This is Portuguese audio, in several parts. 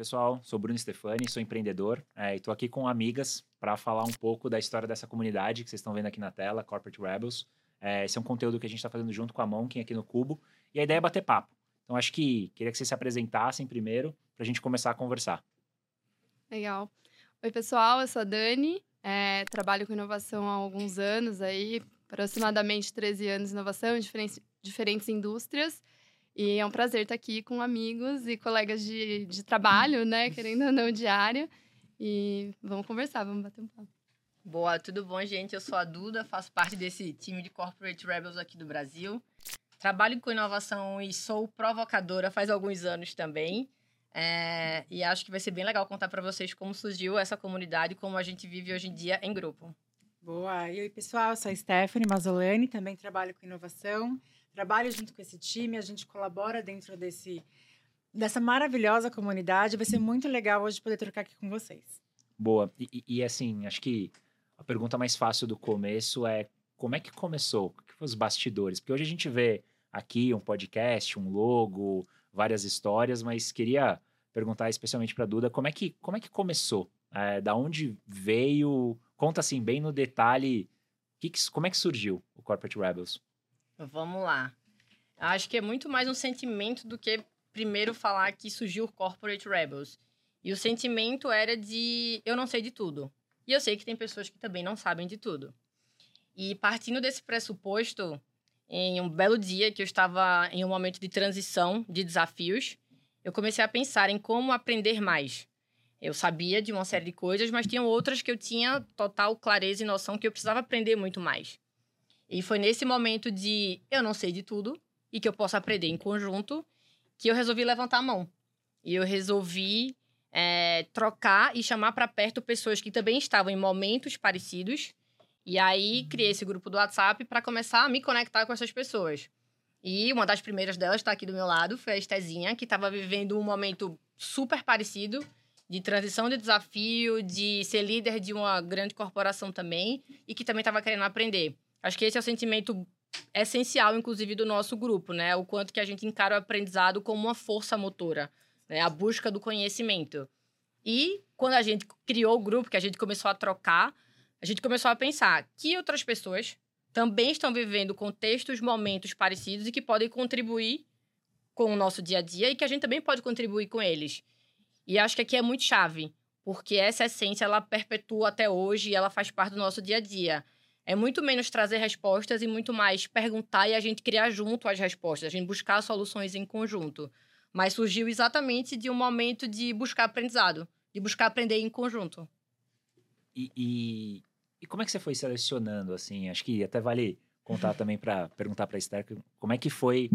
pessoal, sou Bruno Stefani, sou empreendedor é, e estou aqui com amigas para falar um pouco da história dessa comunidade que vocês estão vendo aqui na tela, Corporate Rebels. É, esse é um conteúdo que a gente está fazendo junto com a Monkin aqui no Cubo e a ideia é bater papo. Então, acho que queria que vocês se apresentassem primeiro para a gente começar a conversar. Legal. Oi, pessoal, eu sou a Dani, é, trabalho com inovação há alguns anos aí, aproximadamente 13 anos de inovação em diferentes, diferentes indústrias. E é um prazer estar aqui com amigos e colegas de, de trabalho, né? Querendo ou não, diário. E vamos conversar, vamos bater um papo. Boa, tudo bom, gente? Eu sou a Duda, faço parte desse time de Corporate Rebels aqui do Brasil. Trabalho com inovação e sou provocadora faz alguns anos também. É, e acho que vai ser bem legal contar para vocês como surgiu essa comunidade, como a gente vive hoje em dia em grupo. Boa, e oi pessoal, eu sou a Stephanie Mazzolani, também trabalho com inovação, trabalho junto com esse time, a gente colabora dentro desse, dessa maravilhosa comunidade, vai ser muito legal hoje poder trocar aqui com vocês. Boa, e, e assim, acho que a pergunta mais fácil do começo é como é que começou? O que foram os bastidores? Porque hoje a gente vê aqui um podcast, um logo, várias histórias, mas queria perguntar especialmente para Duda como é que como é que começou, é, da onde veio, conta assim bem no detalhe, que que, como é que surgiu o Corporate Rebels? Vamos lá. Acho que é muito mais um sentimento do que primeiro falar que surgiu o Corporate Rebels. E o sentimento era de eu não sei de tudo. E eu sei que tem pessoas que também não sabem de tudo. E partindo desse pressuposto, em um belo dia que eu estava em um momento de transição, de desafios, eu comecei a pensar em como aprender mais. Eu sabia de uma série de coisas, mas tinham outras que eu tinha total clareza e noção que eu precisava aprender muito mais. E foi nesse momento de eu não sei de tudo e que eu posso aprender em conjunto que eu resolvi levantar a mão. E eu resolvi é, trocar e chamar para perto pessoas que também estavam em momentos parecidos e aí criei esse grupo do WhatsApp para começar a me conectar com essas pessoas. E uma das primeiras delas está aqui do meu lado, foi a Estezinha, que estava vivendo um momento super parecido de transição de desafio, de ser líder de uma grande corporação também e que também estava querendo aprender. Acho que esse é o sentimento essencial, inclusive, do nosso grupo, né? O quanto que a gente encara o aprendizado como uma força motora, né? A busca do conhecimento. E quando a gente criou o grupo, que a gente começou a trocar, a gente começou a pensar que outras pessoas também estão vivendo contextos, momentos parecidos e que podem contribuir com o nosso dia a dia e que a gente também pode contribuir com eles. E acho que aqui é muito chave, porque essa essência ela perpetua até hoje e ela faz parte do nosso dia a dia. É muito menos trazer respostas e muito mais perguntar e a gente criar junto as respostas, a gente buscar soluções em conjunto. Mas surgiu exatamente de um momento de buscar aprendizado, de buscar aprender em conjunto. E, e, e como é que você foi selecionando, assim? Acho que até vale contar também para perguntar para a Esther como é que foi.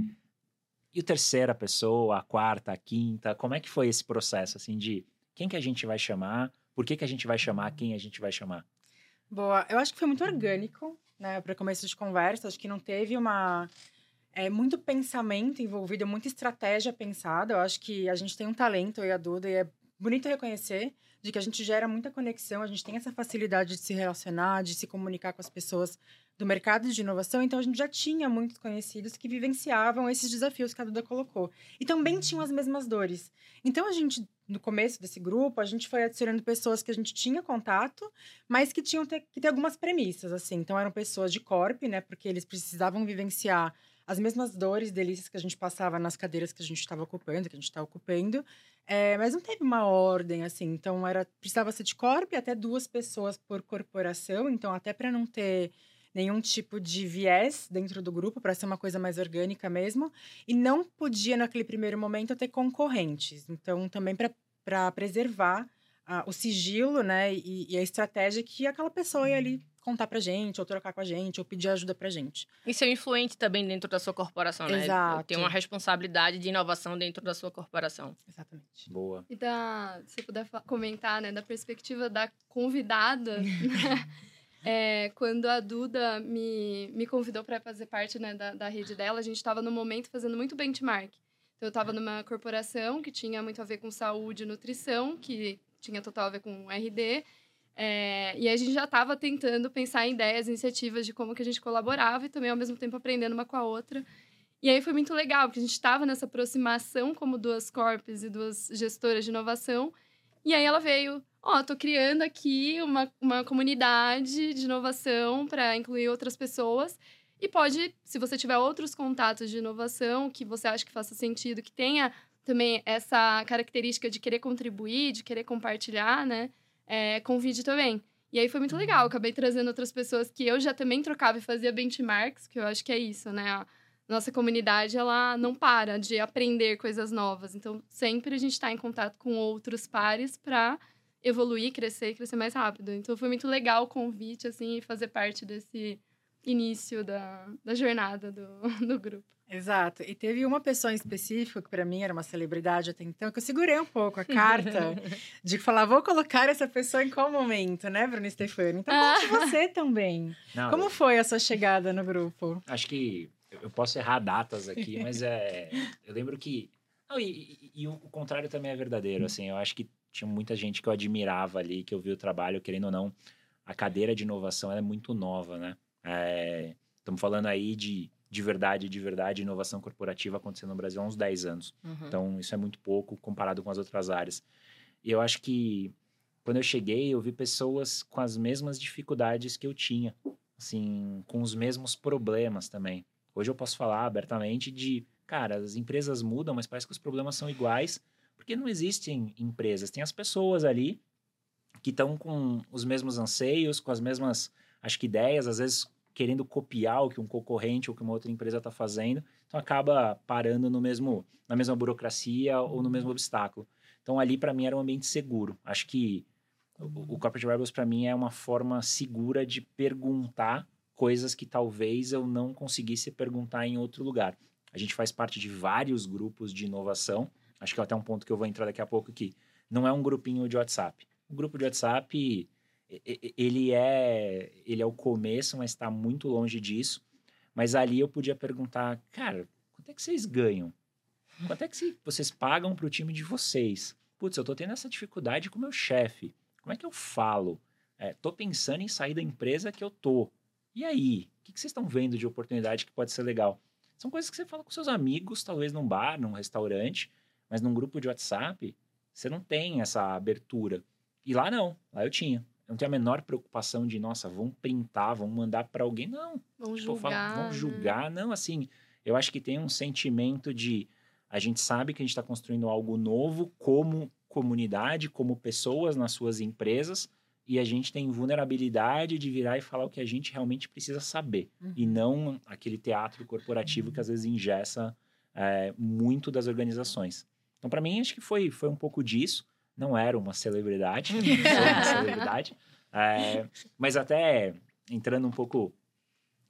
E o terceira pessoa, a quarta, a quinta, como é que foi esse processo, assim, de quem que a gente vai chamar, por que que a gente vai chamar, quem a gente vai chamar? Boa, eu acho que foi muito orgânico, né, para começo de conversa, acho que não teve uma é muito pensamento envolvido, muita estratégia pensada. Eu acho que a gente tem um talento, eu e a Duda, e é bonito reconhecer de que a gente gera muita conexão, a gente tem essa facilidade de se relacionar, de se comunicar com as pessoas do mercado de inovação, então a gente já tinha muitos conhecidos que vivenciavam esses desafios que a Duda colocou. E também tinham as mesmas dores. Então a gente, no começo desse grupo, a gente foi adicionando pessoas que a gente tinha contato, mas que tinham que ter algumas premissas, assim. Então eram pessoas de corp, né, porque eles precisavam vivenciar as mesmas dores, delícias que a gente passava nas cadeiras que a gente estava ocupando, que a gente está ocupando, é, mas não teve uma ordem assim. Então era precisava ser de corp até duas pessoas por corporação, então até para não ter nenhum tipo de viés dentro do grupo, para ser uma coisa mais orgânica mesmo, e não podia naquele primeiro momento ter concorrentes. Então também para preservar o sigilo, né, e, e, a estratégia que aquela pessoa ia ali contar pra gente, ou trocar com a gente, ou pedir ajuda pra gente. E ser influente também dentro da sua corporação, né? Exato. Tem uma responsabilidade de inovação dentro da sua corporação. Exatamente. Boa. E da, se puder comentar, né, da perspectiva da convidada, né? É, quando a Duda me, me convidou para fazer parte né, da, da rede dela, a gente estava no momento fazendo muito benchmark. Então, eu estava numa corporação que tinha muito a ver com saúde e nutrição, que tinha total a ver com RD. É, e a gente já estava tentando pensar em ideias, iniciativas de como que a gente colaborava e também, ao mesmo tempo, aprendendo uma com a outra. E aí foi muito legal, porque a gente estava nessa aproximação como duas corpos e duas gestoras de inovação. E aí ela veio, ó, oh, tô criando aqui uma, uma comunidade de inovação para incluir outras pessoas. E pode, se você tiver outros contatos de inovação que você acha que faça sentido, que tenha também essa característica de querer contribuir, de querer compartilhar, né? É, convide também. E aí foi muito legal. Eu acabei trazendo outras pessoas que eu já também trocava e fazia benchmarks, que eu acho que é isso, né? A nossa comunidade, ela não para de aprender coisas novas. Então, sempre a gente está em contato com outros pares para evoluir, crescer e crescer mais rápido. Então, foi muito legal o convite, assim, e fazer parte desse início da, da jornada do, do grupo. Exato. E teve uma pessoa em específico, que para mim era uma celebridade até então, que eu segurei um pouco a carta de falar, vou colocar essa pessoa em qual momento, né, Bruno Stefani? Então, conte ah. você também. Não, Como eu... foi a sua chegada no grupo? Acho que eu posso errar datas aqui, mas é. Eu lembro que. Não, e, e, e, o contrário também é verdadeiro, assim. Eu acho que tinha muita gente que eu admirava ali, que eu vi o trabalho, querendo ou não. A cadeira de inovação é muito nova, né? Estamos é, falando aí de de verdade, de verdade, inovação corporativa acontecendo no Brasil há uns 10 anos. Uhum. Então, isso é muito pouco comparado com as outras áreas. E eu acho que quando eu cheguei, eu vi pessoas com as mesmas dificuldades que eu tinha, assim, com os mesmos problemas também. Hoje eu posso falar abertamente de, cara, as empresas mudam, mas parece que os problemas são iguais, porque não existem empresas, tem as pessoas ali que estão com os mesmos anseios, com as mesmas, acho que ideias, às vezes querendo copiar o que um concorrente ou que uma outra empresa está fazendo, então acaba parando no mesmo, na mesma burocracia ou no mesmo obstáculo. Então ali para mim era um ambiente seguro. Acho que o, o Corporate Rebels para mim é uma forma segura de perguntar coisas que talvez eu não conseguisse perguntar em outro lugar. A gente faz parte de vários grupos de inovação. Acho que é até um ponto que eu vou entrar daqui a pouco aqui. Não é um grupinho de WhatsApp. O grupo de WhatsApp ele é ele é o começo, mas está muito longe disso. Mas ali eu podia perguntar, cara, quanto é que vocês ganham? Quanto é que vocês pagam para o time de vocês? Putz, eu estou tendo essa dificuldade com o meu chefe. Como é que eu falo? É, pensando em sair da empresa que eu tô. E aí? O que, que vocês estão vendo de oportunidade que pode ser legal? São coisas que você fala com seus amigos, talvez num bar, num restaurante, mas num grupo de WhatsApp, você não tem essa abertura. E lá não, lá eu tinha. Eu não tenho a menor preocupação de, nossa, vão printar, vão mandar para alguém. Não. Vão tipo, julgar. Falo, vão julgar. Não, assim, eu acho que tem um sentimento de. A gente sabe que a gente está construindo algo novo como comunidade, como pessoas nas suas empresas, e a gente tem vulnerabilidade de virar e falar o que a gente realmente precisa saber, uhum. e não aquele teatro corporativo uhum. que às vezes ingessa é, muito das organizações. Então, para mim, acho que foi, foi um pouco disso não era uma celebridade, não sou uma celebridade, é, mas até entrando um pouco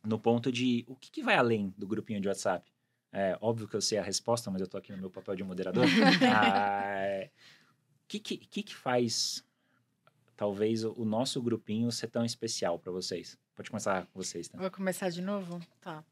no ponto de o que, que vai além do grupinho de WhatsApp. É, óbvio que eu sei a resposta, mas eu estou aqui no meu papel de moderador. O que, que, que faz, talvez, o nosso grupinho ser tão especial para vocês? Pode começar com vocês. Tá? Vou começar de novo? Tá.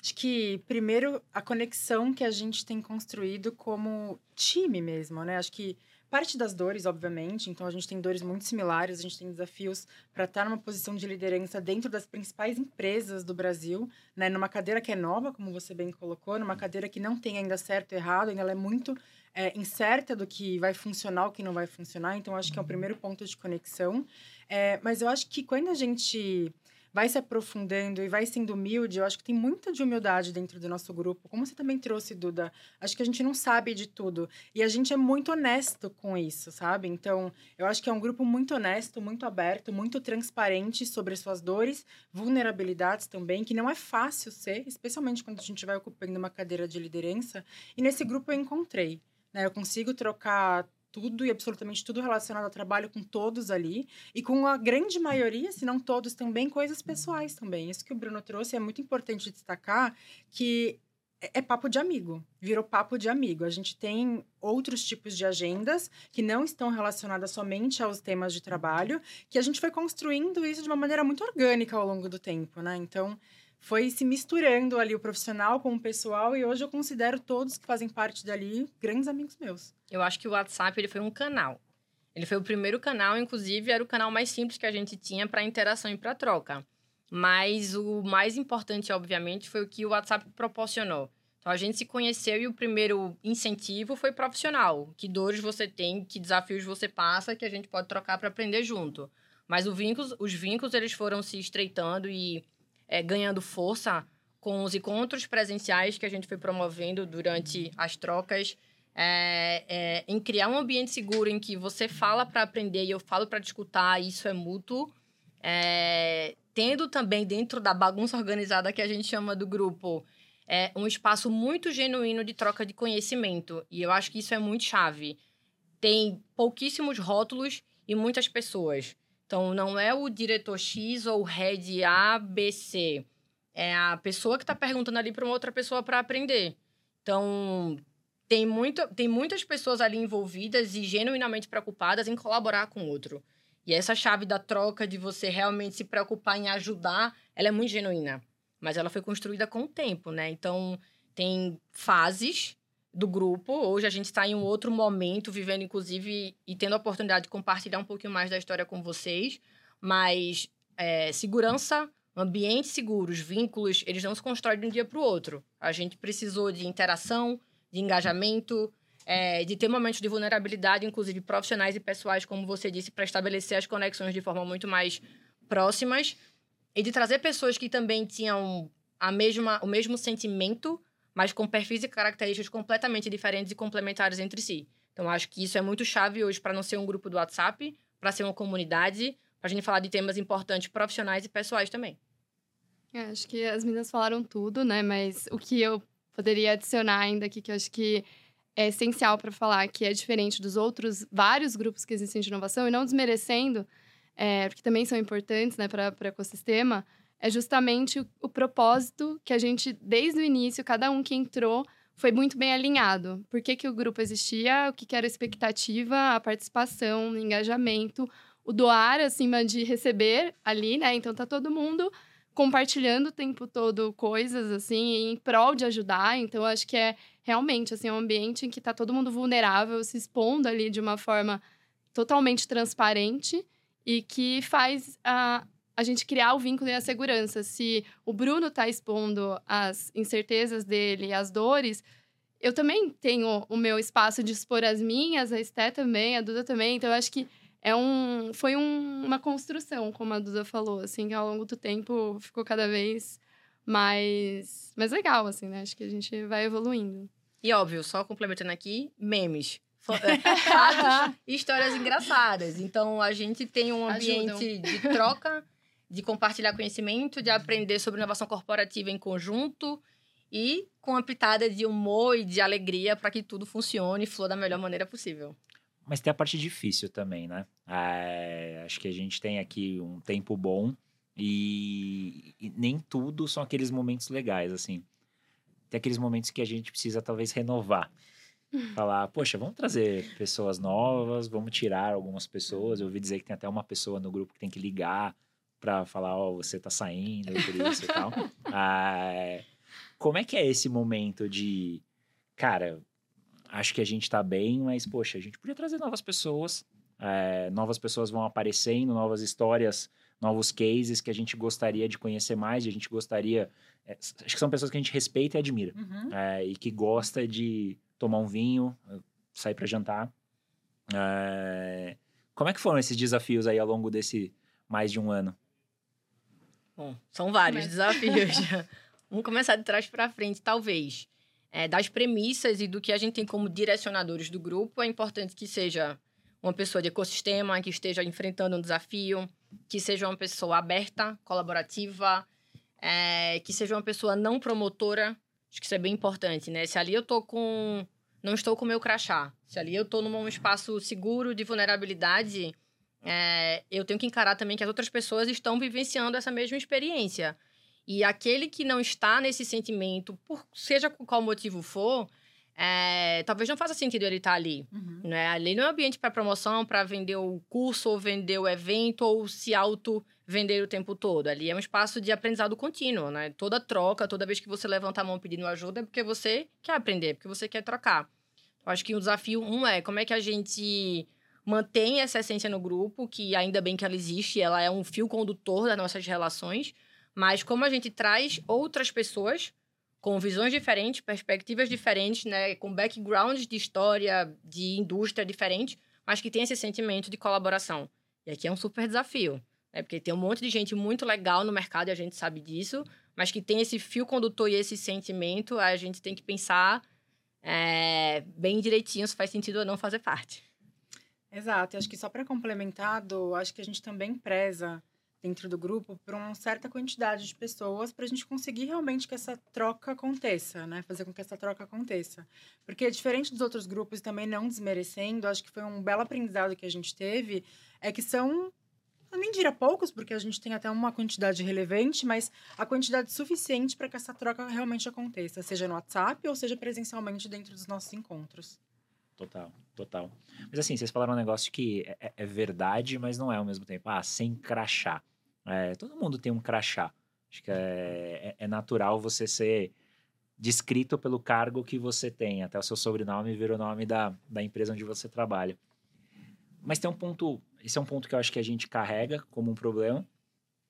Acho que, primeiro, a conexão que a gente tem construído como time mesmo, né? Acho que Parte das dores, obviamente, então a gente tem dores muito similares, a gente tem desafios para estar numa posição de liderança dentro das principais empresas do Brasil, né, numa cadeira que é nova, como você bem colocou, numa cadeira que não tem ainda certo e errado, ainda ela é muito é, incerta do que vai funcionar, o que não vai funcionar, então acho que é o primeiro ponto de conexão. É, mas eu acho que quando a gente vai se aprofundando e vai sendo humilde, eu acho que tem muita de humildade dentro do nosso grupo. Como você também trouxe, Duda, acho que a gente não sabe de tudo. E a gente é muito honesto com isso, sabe? Então, eu acho que é um grupo muito honesto, muito aberto, muito transparente sobre suas dores, vulnerabilidades também, que não é fácil ser, especialmente quando a gente vai ocupando uma cadeira de liderança. E nesse grupo eu encontrei. Né? Eu consigo trocar tudo e absolutamente tudo relacionado ao trabalho com todos ali e com a grande maioria, se não todos também, coisas pessoais também. Isso que o Bruno trouxe é muito importante destacar que é, é papo de amigo, virou papo de amigo. A gente tem outros tipos de agendas que não estão relacionadas somente aos temas de trabalho, que a gente foi construindo isso de uma maneira muito orgânica ao longo do tempo, né? Então, foi se misturando ali o profissional com o pessoal e hoje eu considero todos que fazem parte dali grandes amigos meus. Eu acho que o WhatsApp ele foi um canal. Ele foi o primeiro canal, inclusive era o canal mais simples que a gente tinha para interação e para troca. Mas o mais importante, obviamente, foi o que o WhatsApp proporcionou. Então a gente se conheceu e o primeiro incentivo foi profissional. Que dores você tem, que desafios você passa, que a gente pode trocar para aprender junto. Mas vínculos, os vínculos eles foram se estreitando e é, ganhando força com os encontros presenciais que a gente foi promovendo durante as trocas, é, é, em criar um ambiente seguro em que você fala para aprender e eu falo para escutar, isso é mútuo. É, tendo também dentro da bagunça organizada que a gente chama do grupo, é um espaço muito genuíno de troca de conhecimento. E eu acho que isso é muito chave. Tem pouquíssimos rótulos e muitas pessoas. Então, não é o diretor X ou o head A, B, C. É a pessoa que está perguntando ali para uma outra pessoa para aprender. Então, tem, muito, tem muitas pessoas ali envolvidas e genuinamente preocupadas em colaborar com o outro. E essa chave da troca, de você realmente se preocupar em ajudar, ela é muito genuína. Mas ela foi construída com o tempo, né? Então, tem fases do grupo. Hoje a gente está em um outro momento, vivendo, inclusive, e tendo a oportunidade de compartilhar um pouquinho mais da história com vocês. Mas é, segurança, ambientes seguros, vínculos, eles não se constroem de um dia para o outro. A gente precisou de interação, de engajamento, é, de ter momentos de vulnerabilidade, inclusive profissionais e pessoais, como você disse, para estabelecer as conexões de forma muito mais próximas e de trazer pessoas que também tinham a mesma, o mesmo sentimento, mas com perfis e características completamente diferentes e complementares entre si. Então, acho que isso é muito chave hoje para não ser um grupo do WhatsApp, para ser uma comunidade, para a gente falar de temas importantes profissionais e pessoais também. É, acho que as meninas falaram tudo, né? Mas o que eu poderia adicionar ainda aqui, que eu acho que é essencial para falar que é diferente dos outros vários grupos que existem de inovação, e não desmerecendo, é, porque também são importantes né, para o ecossistema, é justamente o, o, propósito que a gente, desde o início, cada um que entrou, foi muito bem alinhado. Por que, que o grupo existia, o que, que era a expectativa, a participação, o engajamento, o doar acima de receber ali, né? Então tá todo mundo compartilhando o tempo todo coisas, assim, em prol de ajudar. Então, acho que é realmente, assim, um ambiente em que está todo mundo vulnerável, se expondo ali de uma forma totalmente transparente e que faz a, a gente criar o vínculo e a segurança. Se o Bruno está expondo as incertezas dele, as dores, eu também tenho o meu espaço de expor as minhas, a Esté também, a Duda também. Então, eu acho que é um, foi um, uma construção, como a Duda falou, assim, que ao longo do tempo ficou cada vez mais, mais legal, assim, né? Acho que a gente vai evoluindo. E óbvio, só complementando aqui, memes. É, fatos e histórias engraçadas. Então, a gente tem um ambiente Ajudam. de troca, de compartilhar conhecimento, de aprender sobre inovação corporativa em conjunto e com uma pitada de humor e de alegria para que tudo funcione e flua da melhor maneira possível. Mas tem a parte difícil também, né? É, acho que a gente tem aqui um tempo bom e, e, nem tudo são aqueles momentos legais, assim. Tem aqueles momentos que a gente precisa talvez renovar. Falar, poxa, vamos trazer pessoas novas, vamos tirar algumas pessoas. Eu ouvi dizer que tem até uma pessoa no grupo que tem que ligar para falar, ó, oh, você tá saindo, por isso e tal. É, como é que é esse momento de, cara, acho que a gente está bem, mas, poxa, a gente podia trazer novas pessoas. É, novas pessoas vão aparecendo, novas histórias, novos cases que a gente gostaria de conhecer mais, e a gente gostaria. É, acho que são pessoas que a gente respeita e admira. Uhum. É, e que gosta de tomar um vinho, sair para jantar. como é que foram esses desafios aí ao longo desse mais de um ano? Bom, são vários desafios. Vamos começar de trás para frente, talvez é, das premissas e do que a gente tem como direcionadores do grupo, é importante que seja uma pessoa de ecossistema, que esteja enfrentando um desafio, que seja uma pessoa aberta, colaborativa, é, que seja uma pessoa não promotora. Acho que isso é bem importante, né? Se ali eu tô com. Não estou com o meu crachá. Se ali eu estou num espaço seguro de vulnerabilidade, é, eu tenho que encarar também que as outras pessoas estão vivenciando essa mesma experiência. E aquele que não está nesse sentimento, por seja qual motivo for, é, talvez não faça sentido ele estar ali. Uhum. Né? Ali não é um ambiente para promoção, para vender o curso, ou vender o evento, ou se auto-vender o tempo todo. Ali é um espaço de aprendizado contínuo. Né? Toda troca, toda vez que você levanta a mão pedindo ajuda, é porque você quer aprender, porque você quer trocar. Eu acho que o desafio, um, é como é que a gente mantém essa essência no grupo, que ainda bem que ela existe, ela é um fio condutor das nossas relações, mas como a gente traz outras pessoas com visões diferentes, perspectivas diferentes, né, com backgrounds de história, de indústria diferentes, mas que tem esse sentimento de colaboração. E aqui é um super desafio, né, porque tem um monte de gente muito legal no mercado e a gente sabe disso, mas que tem esse fio condutor e esse sentimento, a gente tem que pensar é, bem direitinho se faz sentido ou não fazer parte. Exato, acho que só para complementar, do, acho que a gente também preza dentro do grupo por uma certa quantidade de pessoas para a gente conseguir realmente que essa troca aconteça, né? Fazer com que essa troca aconteça. Porque diferente dos outros grupos, também não desmerecendo, acho que foi um belo aprendizado que a gente teve, é que são eu nem diria poucos, porque a gente tem até uma quantidade relevante, mas a quantidade suficiente para que essa troca realmente aconteça, seja no WhatsApp ou seja presencialmente dentro dos nossos encontros. Total, total. Mas assim, vocês falaram um negócio que é, é, é verdade, mas não é ao mesmo tempo. Ah, sem crachá. É, todo mundo tem um crachá. Acho que é, é, é, natural você ser descrito pelo cargo que você tem. Até o seu sobrenome vira o nome da, da empresa onde você trabalha. Mas tem um ponto, esse é um ponto que eu acho que a gente carrega como um problema,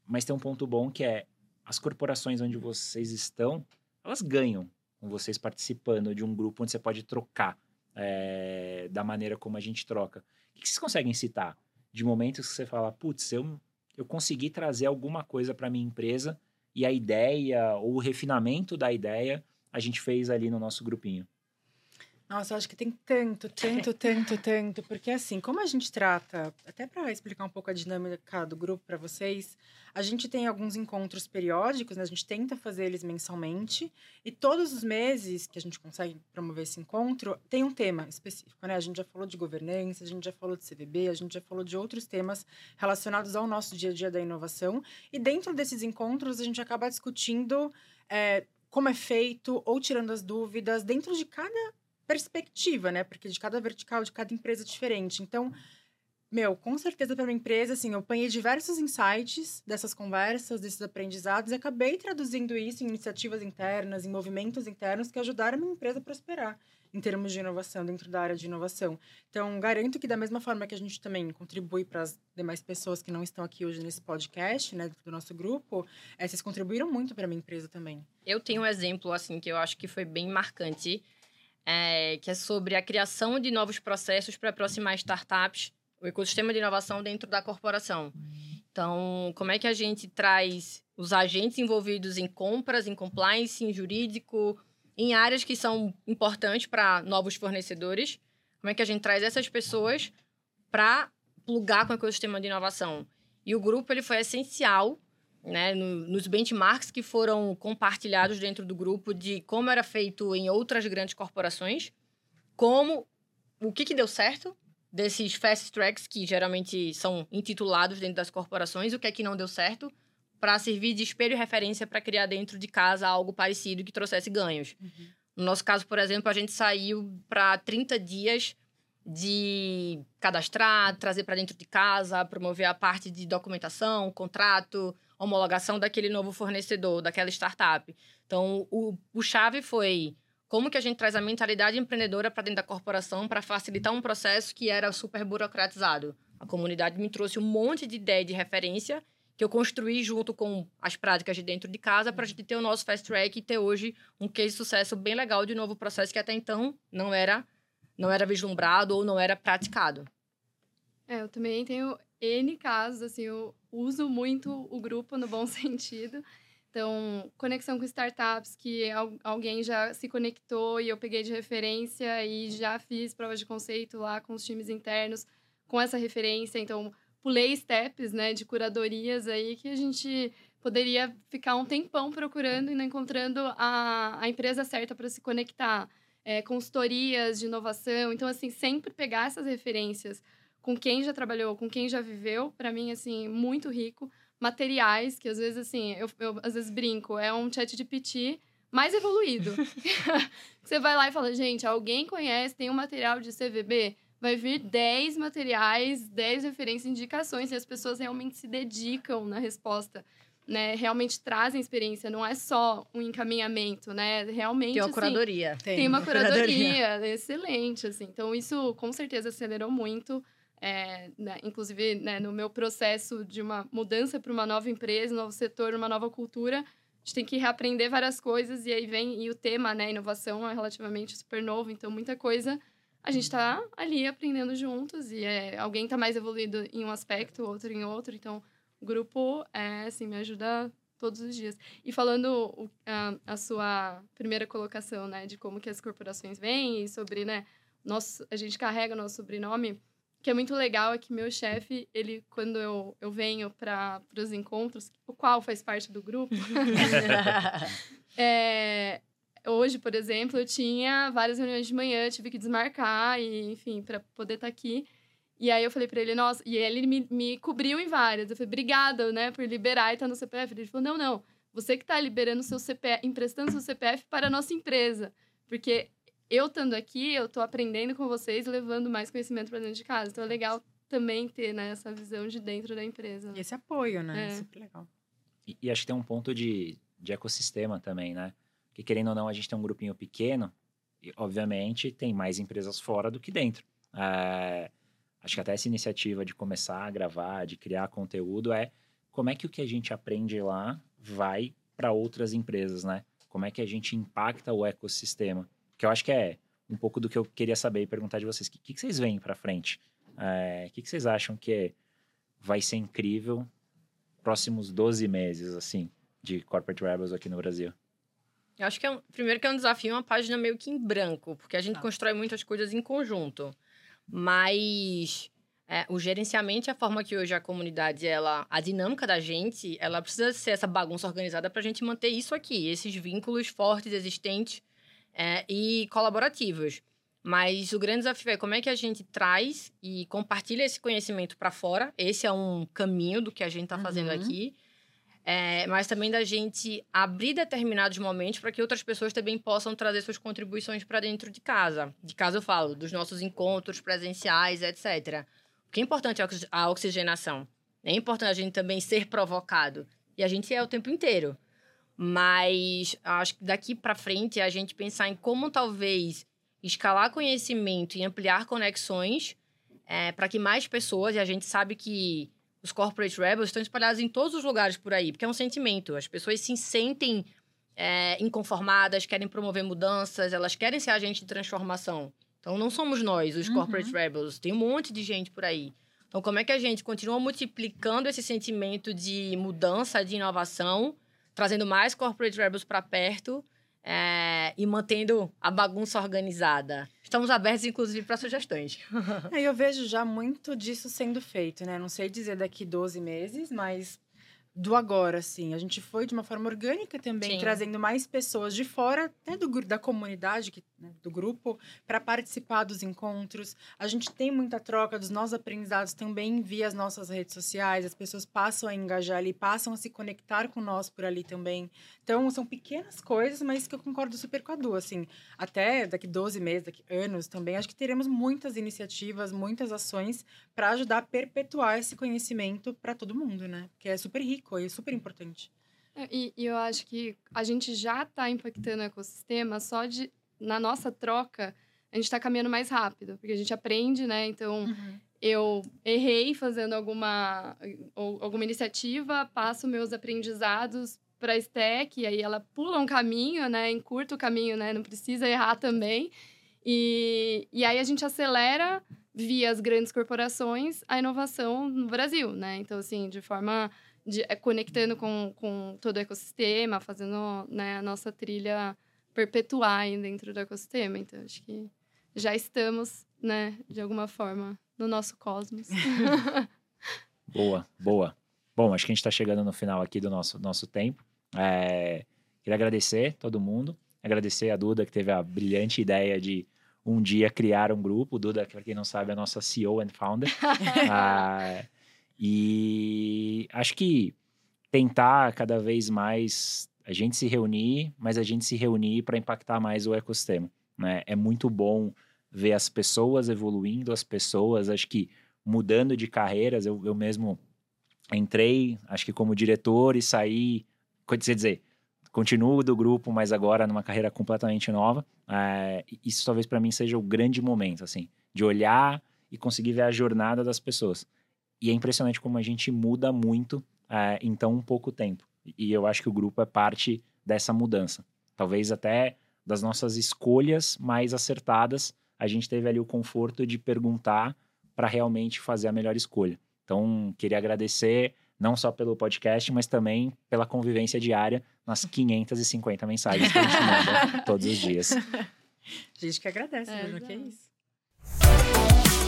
mas tem um ponto bom que é as corporações onde vocês estão, elas ganham com vocês participando de um grupo onde você pode trocar é, da maneira como a gente troca. O que vocês conseguem citar de momentos que você fala, putz, eu, eu consegui trazer alguma coisa para minha empresa e a ideia ou o refinamento da ideia a gente fez ali no nosso grupinho? Nossa, eu acho que tem tanto, tanto, tanto, tanto, porque assim, como a gente trata, até para explicar um pouco a dinâmica do grupo para vocês, a gente tem alguns encontros periódicos, né? A gente tenta fazer eles mensalmente e todos os meses que a gente consegue promover esse encontro tem um tema específico, né? A gente já falou de governança, a gente já falou de CVB, a gente já falou de outros temas relacionados ao nosso dia a dia da inovação e dentro desses encontros a gente acaba discutindo é, como é feito ou tirando as dúvidas dentro de cada perspectiva, né? Porque de cada vertical, de cada empresa é diferente. Então, meu, com certeza para uma empresa, assim, eu apanhei diversos insights dessas conversas, desses aprendizados e acabei traduzindo isso em iniciativas internas, em movimentos internos que ajudaram a minha empresa a prosperar em termos de inovação, dentro da área de inovação. Então, garanto que da mesma forma que a gente também contribui para as demais pessoas que não estão aqui hoje nesse podcast, né, do nosso grupo, é, vocês contribuíram muito para a minha empresa também. Eu tenho um exemplo, assim, que eu acho que foi bem marcante, é, que é sobre a criação de novos processos para aproximar startups, o ecossistema de inovação dentro da corporação. Então, como é que a gente traz os agentes envolvidos em compras, em compliance, em jurídico, em áreas que são importantes para novos fornecedores? Como é que a gente traz essas pessoas para plugar com o ecossistema de inovação? E o grupo ele foi essencial né, no, nos benchmarks que foram compartilhados dentro do grupo de como era feito em outras grandes corporações, como o que, que deu certo desses fast tracks que geralmente são intitulados dentro das corporações, o que é que não deu certo, para servir de espelho e referência para criar dentro de casa algo parecido que trouxesse ganhos. Uhum. No nosso caso, por exemplo, a gente saiu para 30 dias de cadastrar, trazer para dentro de casa, promover a parte de documentação, contrato, homologação daquele novo fornecedor, daquela startup. Então, o, o chave foi como que a gente traz a mentalidade empreendedora para dentro da corporação para facilitar um processo que era super burocratizado. A comunidade me trouxe um monte de ideia de referência que eu construí junto com as práticas de dentro de casa para a gente ter o nosso fast track e ter hoje um case de sucesso bem legal de novo processo que até então não era não era vislumbrado ou não era praticado. É, eu também tenho N casos, assim, eu uso muito o grupo no bom sentido. Então, conexão com startups que alguém já se conectou e eu peguei de referência e já fiz provas de conceito lá com os times internos com essa referência. Então, pulei steps, né, de curadorias aí que a gente poderia ficar um tempão procurando e não encontrando a, a empresa certa para se conectar. É, consultorias de inovação. Então, assim, sempre pegar essas referências com quem já trabalhou, com quem já viveu, para mim, assim, muito rico. Materiais, que às vezes, assim, eu, eu às vezes brinco, é um chat de PT mais evoluído. você vai lá e fala, gente, alguém conhece, tem um material de CVB? Vai vir 10 materiais, 10 referências, indicações, e as pessoas realmente se dedicam na resposta. Né, realmente trazem experiência, não é só um encaminhamento, né? Realmente. Tem uma assim, curadoria. Tem, tem uma curadoria, curadoria, excelente, assim. Então, isso com certeza acelerou muito é, né, inclusive né, no meu processo de uma mudança para uma nova empresa, um novo setor, uma nova cultura, gente tem que reaprender várias coisas e aí vem e o tema, né, inovação é relativamente super novo, então muita coisa a gente está ali aprendendo juntos e é, alguém está mais evoluído em um aspecto, outro em outro, então o grupo é assim me ajuda todos os dias. E falando a, a sua primeira colocação, né, de como que as corporações vêm e sobre, né, nosso, a gente carrega o nosso sobrenome, que é muito legal é que meu chefe, ele, quando eu, eu venho para os encontros, o qual faz parte do grupo, é, hoje, por exemplo, eu tinha várias reuniões de manhã, tive que desmarcar, e, enfim, para poder estar tá aqui. E aí eu falei para ele, nossa, e ele me, me cobriu em várias. Eu falei, obrigada, né, por liberar e estar tá no CPF. Ele falou, não, não, você que está liberando seu CPF, emprestando seu CPF para a nossa empresa. Porque eu estando aqui, eu estou aprendendo com vocês, levando mais conhecimento para dentro de casa. Então é legal também ter né, essa visão de dentro da empresa. E esse apoio, né? É. Super legal. E, e, acho que tem um ponto de, de ecossistema também, né? Que querendo ou não, a gente tem um grupinho pequeno e, obviamente, tem mais empresas fora do que dentro. É, acho que até essa iniciativa de começar a gravar, de criar conteúdo, é como é que o que a gente aprende lá vai para outras empresas, né? Como é que a gente impacta o ecossistema? Que eu acho que é um pouco do que eu queria saber e perguntar de vocês. O que, que, vocês veem para frente? É, o que, que vocês acham que vai ser incrível próximos 12 meses, assim, de Corporate Rebels aqui no Brasil? Eu acho que é um, primeiro que é um desafio, uma página meio que em branco, porque a gente tá. constrói muitas coisas em conjunto. Mas é, o gerenciamento e a forma que hoje a comunidade, ela, a dinâmica da gente, ela precisa ser essa bagunça organizada para a gente manter isso aqui, esses vínculos fortes, existentes é, e colaborativos. Mas o grande desafio é como é que a gente traz e compartilha esse conhecimento para fora. Esse é um caminho do que a gente está fazendo uhum. aqui. É, mas também da gente abrir determinados momentos para que outras pessoas também possam trazer suas contribuições para dentro de casa. De casa eu falo, dos nossos encontros presenciais, etc. O que é importante é a oxigenação. É importante a gente também ser provocado. E a gente é o tempo inteiro. Mas acho que daqui para frente é a gente pensar em como talvez escalar conhecimento e ampliar conexões é, para que mais pessoas, e a gente sabe que os corporate rebels estão espalhados em todos os lugares por aí, porque é um sentimento. As pessoas se sentem é, inconformadas, querem promover mudanças, elas querem ser agentes de transformação. Então, não somos nós, os uhum. corporate rebels, tem um monte de gente por aí. Então, como é que a gente continua multiplicando esse sentimento de mudança, de inovação, trazendo mais corporate rebels para perto é, e mantendo a bagunça organizada. Estamos abertos, inclusive, para sugestões. é, eu vejo já muito disso sendo feito, né? Não sei dizer daqui 12 meses, mas do agora, assim. A gente foi de uma forma orgânica também, Sim. trazendo mais pessoas de fora, até do, da comunidade, que, né, do grupo, para participar dos encontros. A gente tem muita troca dos nossos aprendizados também via as nossas redes sociais. As pessoas passam a engajar ali, passam a se conectar com nós por ali também. Então, são pequenas coisas, mas que eu concordo super com a Du, assim. Até daqui 12 meses, daqui anos também, acho que teremos muitas iniciativas, muitas ações para ajudar a perpetuar esse conhecimento para todo mundo, né? Que é super rico e super importante. É, e, e, eu acho que a gente já está impactando o ecossistema só de na nossa troca a gente está caminhando mais rápido porque a gente aprende, né? Então uhum. eu errei fazendo alguma alguma iniciativa, passo meus aprendizados para a Stack, e aí ela pula um caminho, né? Encurta o caminho, né? Não precisa errar também. E, e aí a gente acelera via as grandes corporações a inovação no Brasil, né? Então, assim, de forma de, é, conectando com, com todo o ecossistema, fazendo né, a nossa trilha perpetuar aí dentro do ecossistema. Então, acho que já estamos, né, de alguma forma, no nosso cosmos. boa, boa. Bom, acho que a gente está chegando no final aqui do nosso, nosso tempo. É, queria agradecer todo mundo, agradecer a Duda que teve a brilhante ideia de um dia criar um grupo. Duda, para quem não sabe, é a nossa CEO and founder. ah, e acho que tentar cada vez mais a gente se reunir, mas a gente se reunir para impactar mais o ecossistema. Né? É muito bom ver as pessoas evoluindo, as pessoas, acho que mudando de carreiras. Eu, eu mesmo entrei, acho que como diretor e saí, quer dizer, continuo do grupo, mas agora numa carreira completamente nova. É, isso talvez para mim seja o grande momento, assim, de olhar e conseguir ver a jornada das pessoas. E é impressionante como a gente muda muito é, em tão pouco tempo. E eu acho que o grupo é parte dessa mudança. Talvez até das nossas escolhas mais acertadas, a gente teve ali o conforto de perguntar para realmente fazer a melhor escolha. Então, queria agradecer não só pelo podcast, mas também pela convivência diária nas 550 mensagens que a gente manda todos os dias. A gente que agradece, É, Bruno, que exato. isso.